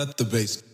Let the bass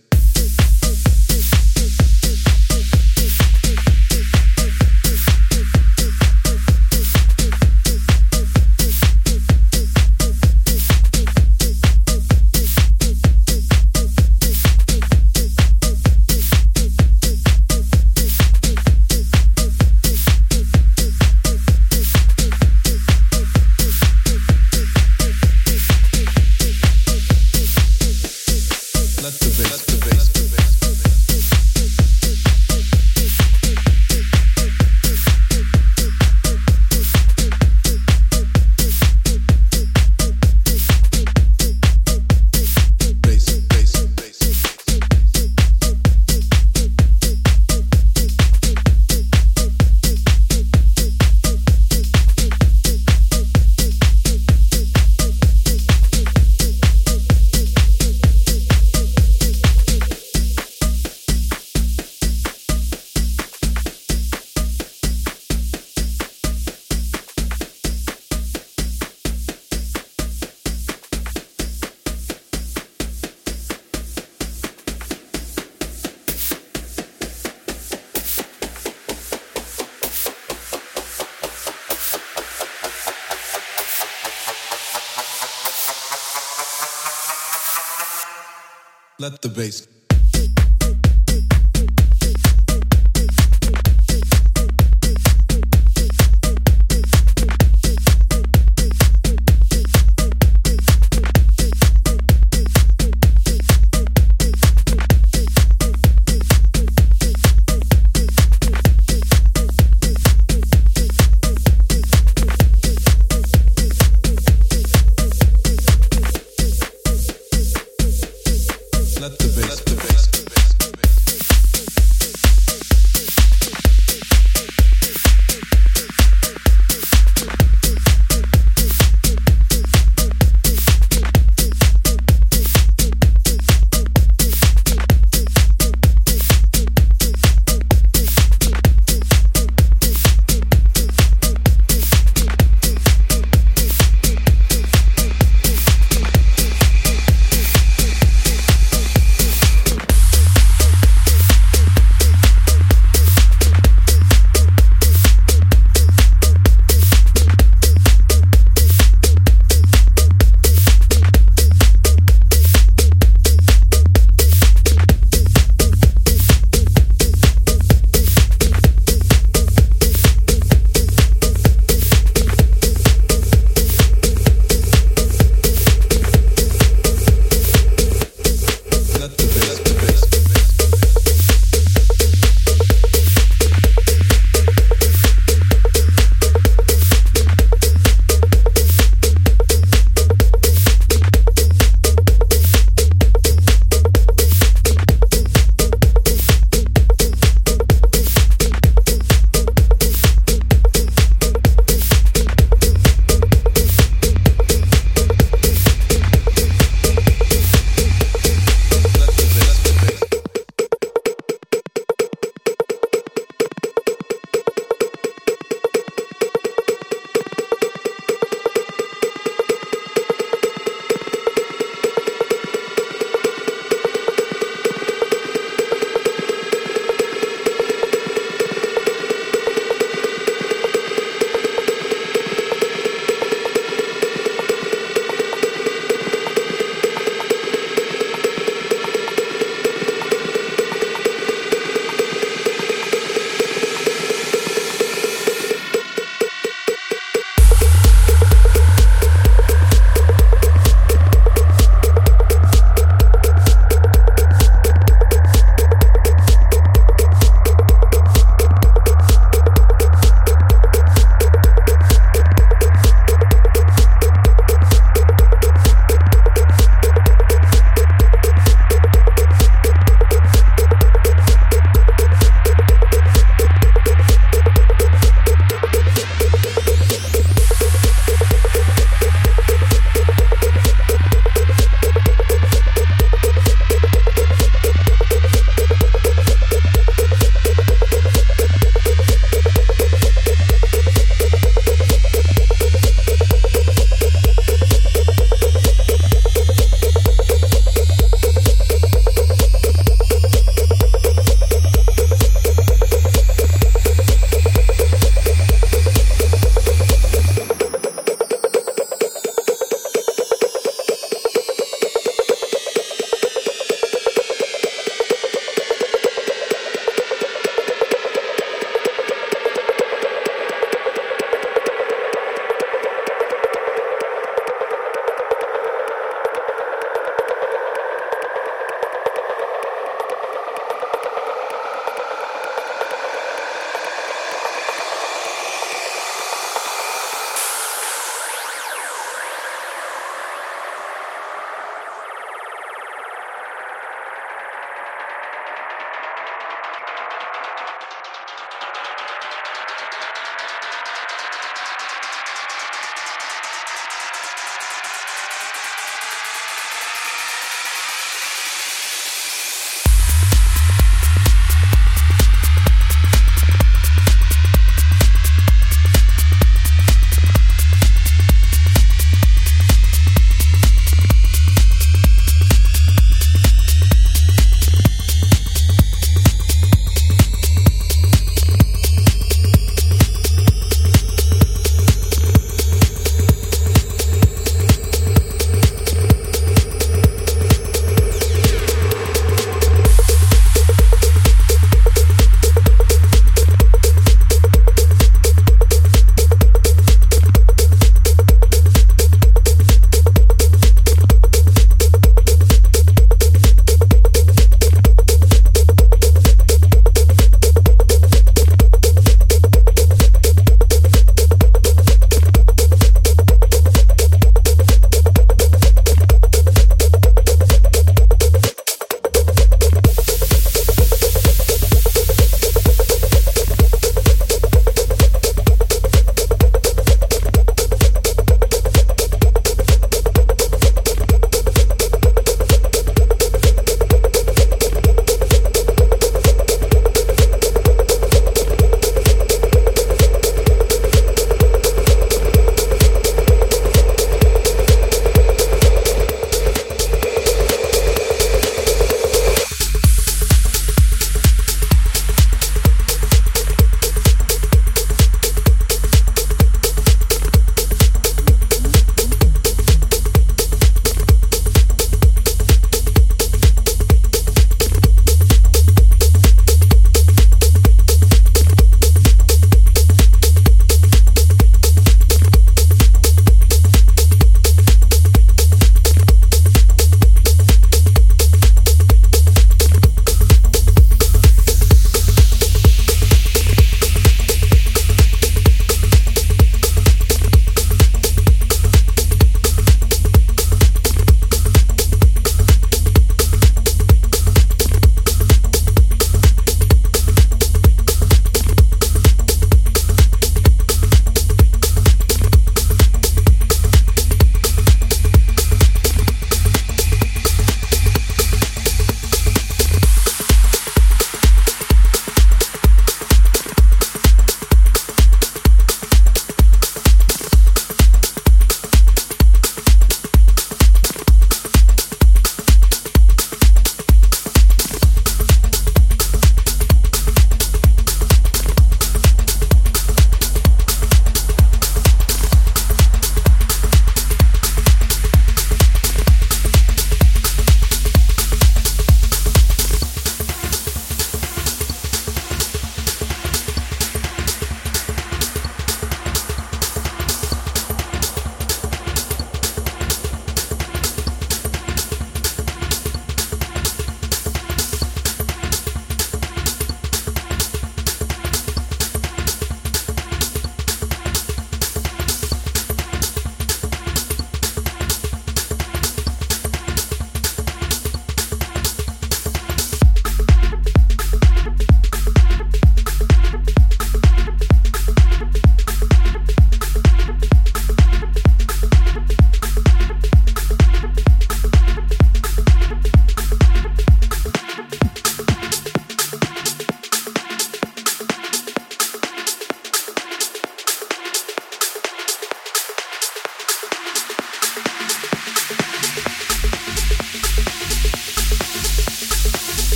Let the bass